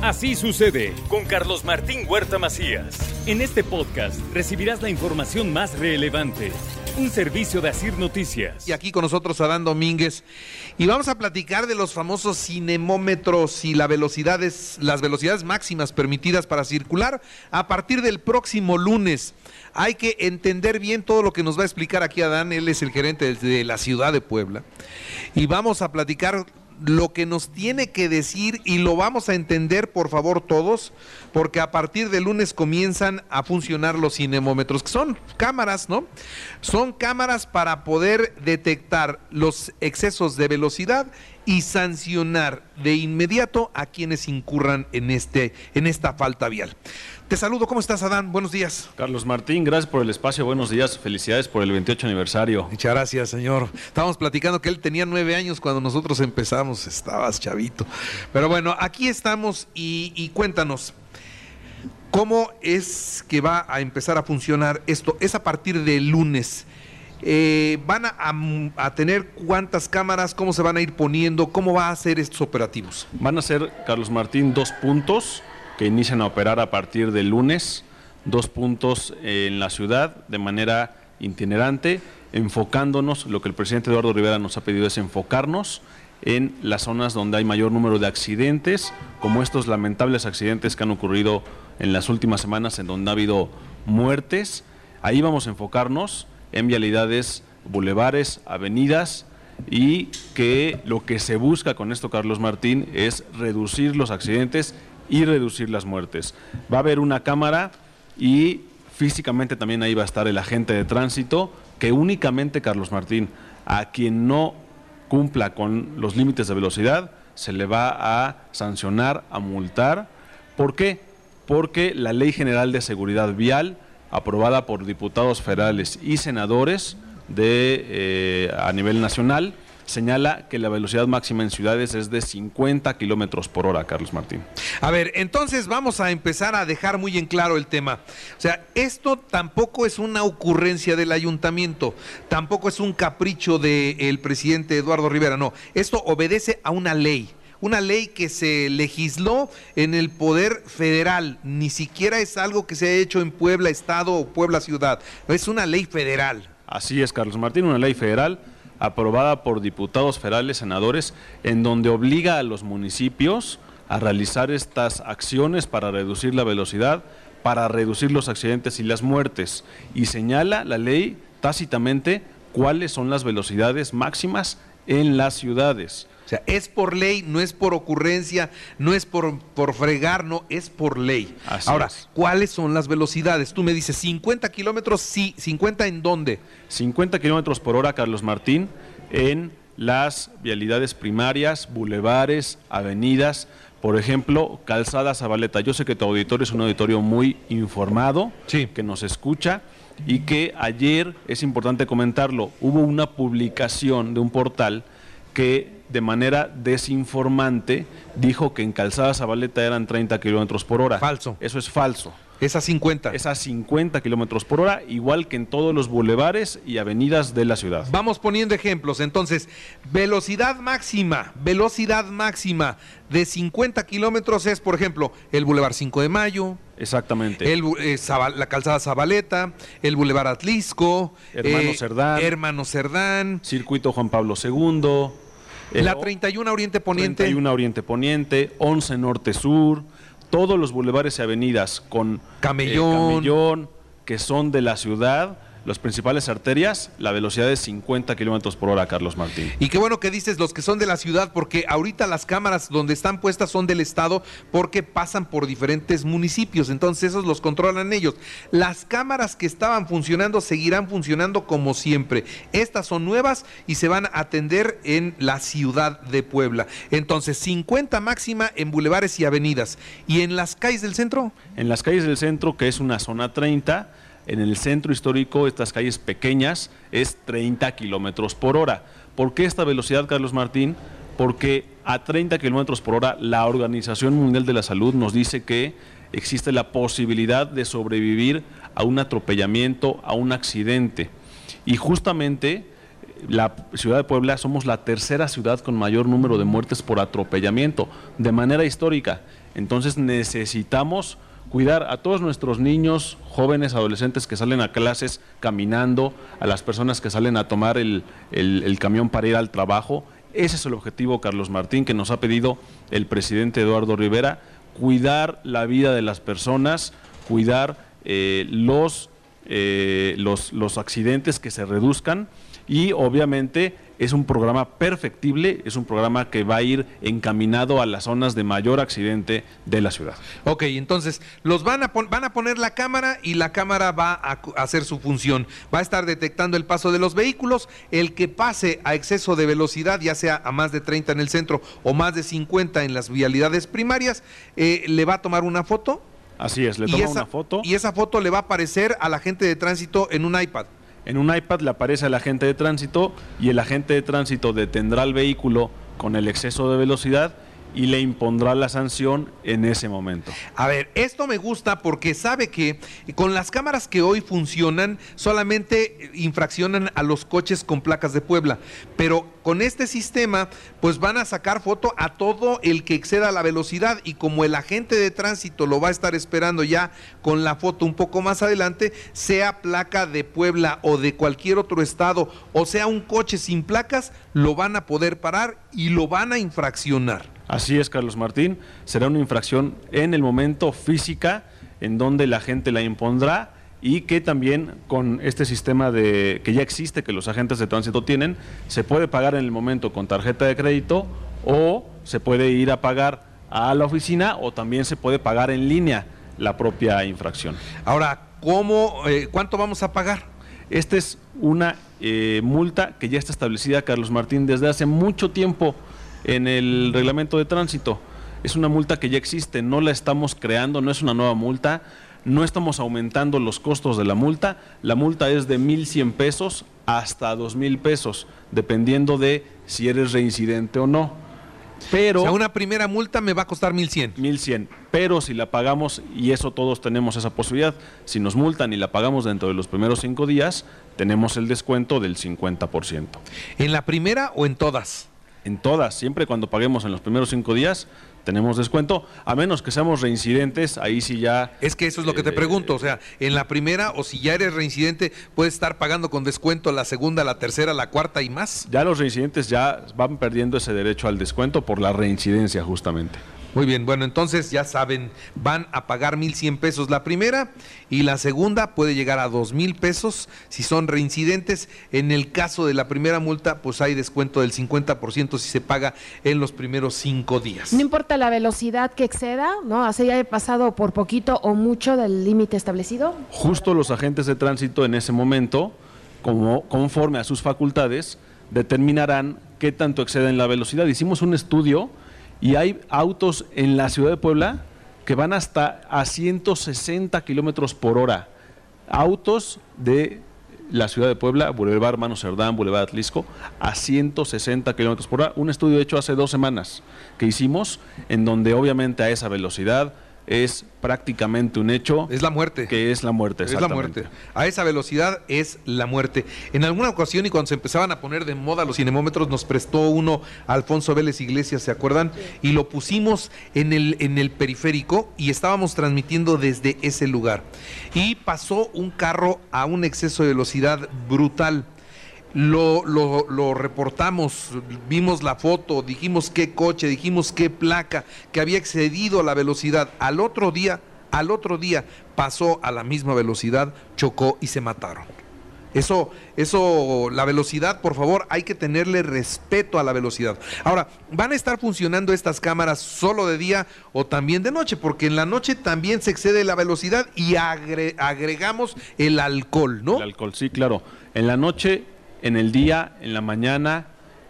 Así sucede con Carlos Martín Huerta Macías. En este podcast recibirás la información más relevante. Un servicio de Asir Noticias. Y aquí con nosotros Adán Domínguez. Y vamos a platicar de los famosos cinemómetros y las velocidades, las velocidades máximas permitidas para circular a partir del próximo lunes. Hay que entender bien todo lo que nos va a explicar aquí Adán. Él es el gerente de la ciudad de Puebla. Y vamos a platicar lo que nos tiene que decir y lo vamos a entender por favor todos, porque a partir de lunes comienzan a funcionar los cinemómetros, que son cámaras, ¿no? Son cámaras para poder detectar los excesos de velocidad y sancionar de inmediato a quienes incurran en, este, en esta falta vial. Te saludo, ¿cómo estás Adán? Buenos días. Carlos Martín, gracias por el espacio, buenos días, felicidades por el 28 aniversario. Muchas gracias, señor. Estábamos platicando que él tenía nueve años cuando nosotros empezamos, estabas chavito. Pero bueno, aquí estamos y, cuéntanos, ¿cómo es que va a empezar a funcionar esto? Es a partir del lunes. Eh, ¿Van a, tener cuántas cámaras? ¿Cómo se van a ir poniendo? ¿Cómo va a ser estos operativos? Van a ser, Carlos Martín, dos puntos que inician a operar a partir del lunes, dos puntos en la ciudad de manera itinerante, enfocándonos, lo que el presidente Eduardo Rivera nos ha pedido es enfocarnos en las zonas donde hay mayor número de accidentes, como estos lamentables accidentes que han ocurrido en las últimas semanas en donde ha habido muertes. Ahí vamos a enfocarnos en vialidades, bulevares, avenidas y que lo que se busca con esto, Carlos Martín, es reducir los accidentes y reducir las muertes. Va a haber una cámara y físicamente también ahí va a estar el agente de tránsito que únicamente, Carlos Martín, a quien no cumpla con los límites de velocidad, se le va a sancionar, a multar. ¿Por qué? Porque la Ley General de Seguridad Vial, aprobada por diputados federales y senadores de, eh, a nivel nacional, señala que la velocidad máxima en ciudades es de 50 kilómetros por hora, Carlos Martín. A ver, entonces vamos a empezar a dejar muy en claro el tema. O sea, esto tampoco es una ocurrencia del ayuntamiento, tampoco es un capricho del presidente Eduardo Rivera, no. Esto obedece a una ley una ley que se legisló en el poder federal, ni siquiera es algo que se ha hecho en Puebla Estado o Puebla Ciudad, es una ley federal. Así es, Carlos Martín, una ley federal aprobada por diputados federales, senadores, en donde obliga a los municipios a realizar estas acciones para reducir la velocidad, para reducir los accidentes y las muertes. Y señala la ley tácitamente cuáles son las velocidades máximas en las ciudades. O sea, es por ley, no es por ocurrencia, no es por, por fregar, no, es por ley. Ahora, ¿cuáles son las velocidades? Tú me dices, 50 kilómetros, sí, 50 en dónde? 50 kilómetros por hora, Carlos Martín, en las vialidades primarias, bulevares, avenidas, por ejemplo, Calzada Zabaleta. Yo sé que tu auditorio es un auditorio muy informado, que nos escucha y que ayer, es importante comentarlo, hubo una publicación de un portal que de manera desinformante dijo que en Calzada Zabaleta eran 30 kilómetros por hora. Falso. Eso es falso. Es a 50. Es a 50 kilómetros por hora, igual que en todos los bulevares y avenidas de la ciudad. Vamos poniendo ejemplos. Entonces, velocidad máxima, velocidad máxima de 50 kilómetros es, por ejemplo, el Boulevard 5 de Mayo. Exactamente. El, eh, la calzada Zabaleta, el Boulevard Atlisco. Hermano eh, Cerdán. Hermano Cerdán. Circuito Juan Pablo II. La 31 Oriente Poniente. 31 Oriente Poniente, 11 Norte Sur, todos los bulevares y avenidas con eh, camellón que son de la ciudad las principales arterias, la velocidad es 50 kilómetros por hora, Carlos Martín. Y qué bueno que dices los que son de la ciudad, porque ahorita las cámaras donde están puestas son del Estado, porque pasan por diferentes municipios, entonces esos los controlan ellos. Las cámaras que estaban funcionando seguirán funcionando como siempre. Estas son nuevas y se van a atender en la ciudad de Puebla. Entonces, 50 máxima en bulevares y avenidas. ¿Y en las calles del centro? En las calles del centro, que es una zona 30 en el centro histórico, estas calles pequeñas, es 30 kilómetros por hora. ¿Por qué esta velocidad, Carlos Martín? Porque a 30 kilómetros por hora la Organización Mundial de la Salud nos dice que existe la posibilidad de sobrevivir a un atropellamiento, a un accidente. Y justamente la ciudad de Puebla somos la tercera ciudad con mayor número de muertes por atropellamiento de manera histórica. Entonces necesitamos cuidar a todos nuestros niños, jóvenes, adolescentes que salen a clases caminando, a las personas que salen a tomar el, camión para ir al trabajo. Ese es el objetivo, Carlos Martín, que nos ha pedido el presidente Eduardo Rivera, cuidar la vida de las personas, cuidar eh, los, eh, los, los accidentes que se reduzcan y obviamente es un programa perfectible, es un programa que va a ir encaminado a las zonas de mayor accidente de la ciudad. Ok, entonces los van a, van a poner la cámara y la cámara va a, hacer su función. Va a estar detectando el paso de los vehículos, el que pase a exceso de velocidad, ya sea a más de 30 en el centro o más de 50 en las vialidades primarias, eh, le va a tomar una foto. Así es, le toma una foto. Y esa foto le va a aparecer a la gente de tránsito en un iPad. En un iPad le aparece al agente de tránsito y el agente de tránsito detendrá el vehículo con el exceso de velocidad y le impondrá la sanción en ese momento. A ver, esto me gusta porque sabe que con las cámaras que hoy funcionan solamente infraccionan a los coches con placas de Puebla, pero con este sistema pues van a sacar foto a todo el que exceda la velocidad y como el agente de tránsito lo va a estar esperando ya con la foto un poco más adelante, sea placa de Puebla o de cualquier otro estado o sea un coche sin placas, lo van a poder parar y lo van a infraccionar. Así es, Carlos Martín. Será una infracción en el momento física en donde la gente la impondrá y que también con este sistema de que ya existe, que los agentes de tránsito tienen, se puede pagar en el momento con tarjeta de crédito o se puede ir a pagar a la oficina o también se puede pagar en línea la propia infracción. Ahora, ¿cómo, eh, ¿cuánto vamos a pagar? Esta es una eh, multa que ya está establecida, Carlos Martín, desde hace mucho tiempo en el reglamento de tránsito. Es una multa que ya existe, no la estamos creando, no es una nueva multa, no estamos aumentando los costos de la multa. La multa es de 1.100 pesos hasta 2.000 pesos, dependiendo de si eres reincidente o no. Pero, o sea, una primera multa me va a costar 1100. 1100. Pero si la pagamos, y eso todos tenemos esa posibilidad, si nos multan y la pagamos dentro de los primeros cinco días, tenemos el descuento del 50%. ¿En la primera o en todas? En todas, siempre cuando paguemos en los primeros cinco días, tenemos descuento, a menos que seamos reincidentes, ahí sí ya... Es que eso es lo que te eh, pregunto, o sea, en la primera o si ya eres reincidente, puedes estar pagando con descuento la segunda, la tercera, la cuarta y más. Ya los reincidentes ya van perdiendo ese derecho al descuento por la reincidencia justamente. Muy bien, bueno, entonces ya saben, van a pagar 1.100 pesos la primera y la segunda puede llegar a 2.000 pesos si son reincidentes. En el caso de la primera multa, pues hay descuento del 50% si se paga en los primeros cinco días. No importa la velocidad que exceda, ¿no? Así haya pasado por poquito o mucho del límite establecido. Justo los agentes de tránsito en ese momento, como, conforme a sus facultades, determinarán qué tanto exceden la velocidad. Hicimos un estudio y hay autos en la ciudad de Puebla que van hasta a 160 kilómetros por hora. Autos de la ciudad de Puebla, Boulevard Mano Cerdán, Boulevard Atlisco, a 160 kilómetros por hora. Un estudio hecho hace dos semanas que hicimos, en donde obviamente a esa velocidad es prácticamente un hecho. Es la muerte. Que es la muerte, Es la muerte. A esa velocidad es la muerte. En alguna ocasión y cuando se empezaban a poner de moda los cinemómetros, nos prestó uno Alfonso Vélez Iglesias, ¿se acuerdan? Y lo pusimos en el, en el periférico y estábamos transmitiendo desde ese lugar. Y pasó un carro a un exceso de velocidad brutal lo, lo, reportamos, vimos la foto, dijimos qué coche, dijimos qué placa, que había excedido la velocidad. Al otro día, al otro día pasó a la misma velocidad, chocó y se mataron. Eso, eso, la velocidad, por favor, hay que tenerle respeto a la velocidad. Ahora, ¿van a estar funcionando estas cámaras solo de día o también de noche? Porque en la noche también se excede la velocidad y agregamos el alcohol, ¿no? El alcohol, sí, claro. En la noche en el día, en la mañana,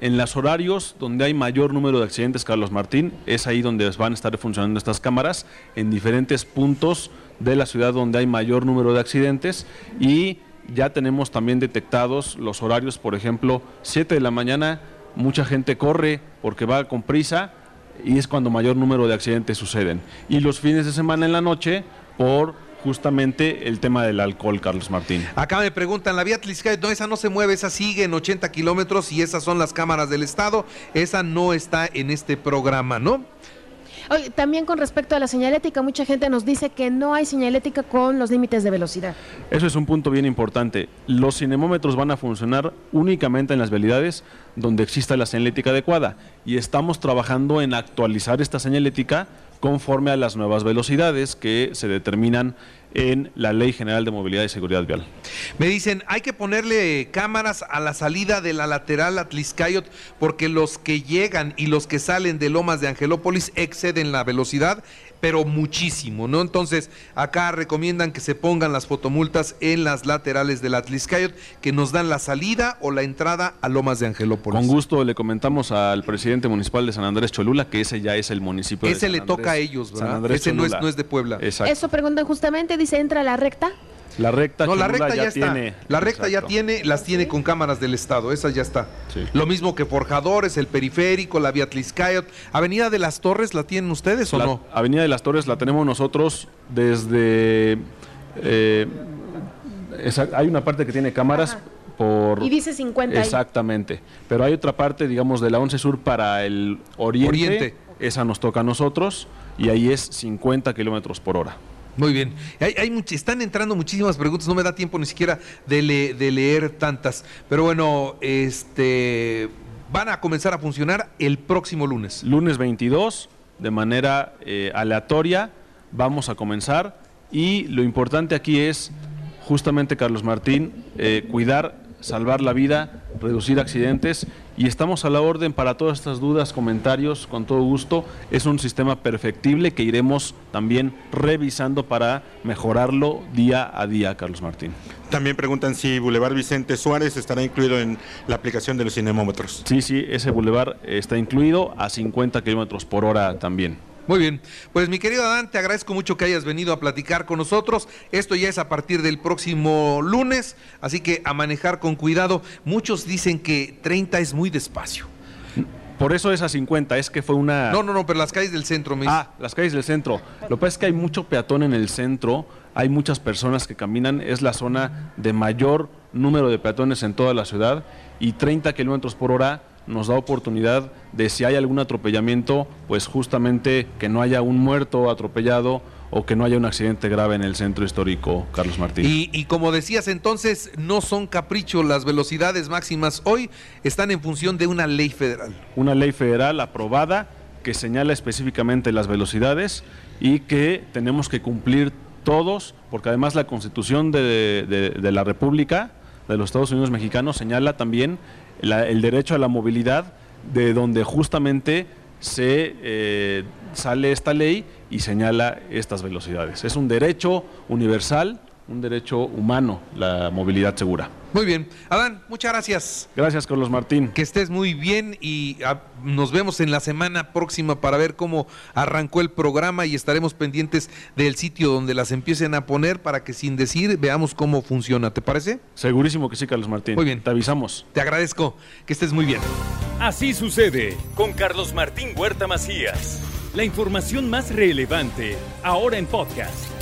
en los horarios donde hay mayor número de accidentes, Carlos Martín, es ahí donde van a estar funcionando estas cámaras, en diferentes puntos de la ciudad donde hay mayor número de accidentes y ya tenemos también detectados los horarios, por ejemplo, 7 de la mañana, mucha gente corre porque va con prisa y es cuando mayor número de accidentes suceden. Y los fines de semana en la noche, por justamente el tema del alcohol, Carlos Martín. Acá me preguntan, la vía Tliscayot, no, esa no se mueve, esa sigue en 80 kilómetros y esas son las cámaras del Estado, esa no está en este programa, ¿no? Oye, también con respecto a la señalética, mucha gente nos dice que no hay señalética con los límites de velocidad. Eso es un punto bien importante. Los cinemómetros van a funcionar únicamente en las vialidades donde exista la señalética adecuada y estamos trabajando en actualizar esta señalética conforme a las nuevas velocidades que se determinan en la Ley General de Movilidad y Seguridad Vial. Me dicen, hay que ponerle cámaras a la salida de la lateral Atliscayot porque los que llegan y los que salen de Lomas de Angelópolis exceden la velocidad pero muchísimo, ¿no? Entonces, acá recomiendan que se pongan las fotomultas en las laterales del Atliscayot que nos dan la salida o la entrada a Lomas de Angelópolis. Con gusto le comentamos al presidente municipal de San Andrés Cholula que ese ya es el municipio ese de San le Andrés, toca a ellos, ¿verdad? San Andrés ese no es, Cholula. no es de Puebla. Exacto. Eso preguntan justamente, dice, entra a la recta. La recta No, la recta ya, está. tiene. La recta ya tiene, las tiene con cámaras del Estado, esas ya está. Sí. Lo mismo que Forjadores, el Periférico, la Vía Tliscayot. Avenida de las Torres, ¿la tienen ustedes o La no? Avenida de las Torres la tenemos nosotros desde. eh, esa- hay una parte que tiene cámaras Ajá. por. Y dice 50 ahí. Exactamente. Pero hay otra parte, digamos, de la 11 Sur para el oriente. Oriente. Esa nos toca a nosotros y ahí es 50 kilómetros por hora. Muy bien. Hay, hay están entrando muchísimas preguntas, no me da tiempo ni siquiera de, le- de leer tantas. Pero bueno, este van a comenzar a funcionar el próximo lunes. Lunes 22, de manera eh, aleatoria, vamos a comenzar. Y lo importante aquí es, justamente, Carlos Martín, eh, cuidar, salvar la vida, reducir accidentes. Y estamos a la orden para todas estas dudas, comentarios, con todo gusto. Es un sistema perfectible que iremos también revisando para mejorarlo día a día, Carlos Martín. También preguntan si Boulevard Vicente Suárez estará incluido en la aplicación de los cinemómetros. Sí, sí, ese bulevar está incluido a 50 kilómetros por hora también. Muy bien, pues mi querido Adán, te agradezco mucho que hayas venido a platicar con nosotros. Esto ya es a partir del próximo lunes, así que a manejar con cuidado. Muchos dicen que 30 es muy despacio. Por eso es a 50, es que fue una... No, no, no, pero las calles del centro me Ah, las calles del centro. Lo que pasa es que hay mucho peatón en el centro, hay muchas personas que caminan, es la zona de mayor número de peatones en toda la ciudad y 30 kilómetros por hora nos da oportunidad de si hay algún atropellamiento, pues justamente que no haya un muerto atropellado o que no haya un accidente grave en el centro histórico, Carlos Martín. Y, y como decías entonces, no son capricho las velocidades máximas hoy, están en función de una ley federal. una ley federal aprobada que señala específicamente las velocidades y que tenemos que cumplir todos, porque además la Constitución de, de- de la República de los Estados Unidos mexicanos señala también la- el derecho a la movilidad, de donde justamente se eh, sale esta ley y señala estas velocidades. Es un derecho universal, un derecho humano, la movilidad segura. Muy bien, Adán, muchas gracias. Gracias, Carlos Martín. Que estés muy bien y ah, nos vemos en la semana próxima para ver cómo arrancó el programa y estaremos pendientes del sitio donde las empiecen a poner para que sin decir veamos cómo funciona. ¿Te parece? Segurísimo que sí, Carlos Martín. Muy bien. Te avisamos. Te agradezco. Que estés muy bien. Así sucede con Carlos Martín Huerta Macías. La información más relevante ahora en podcast.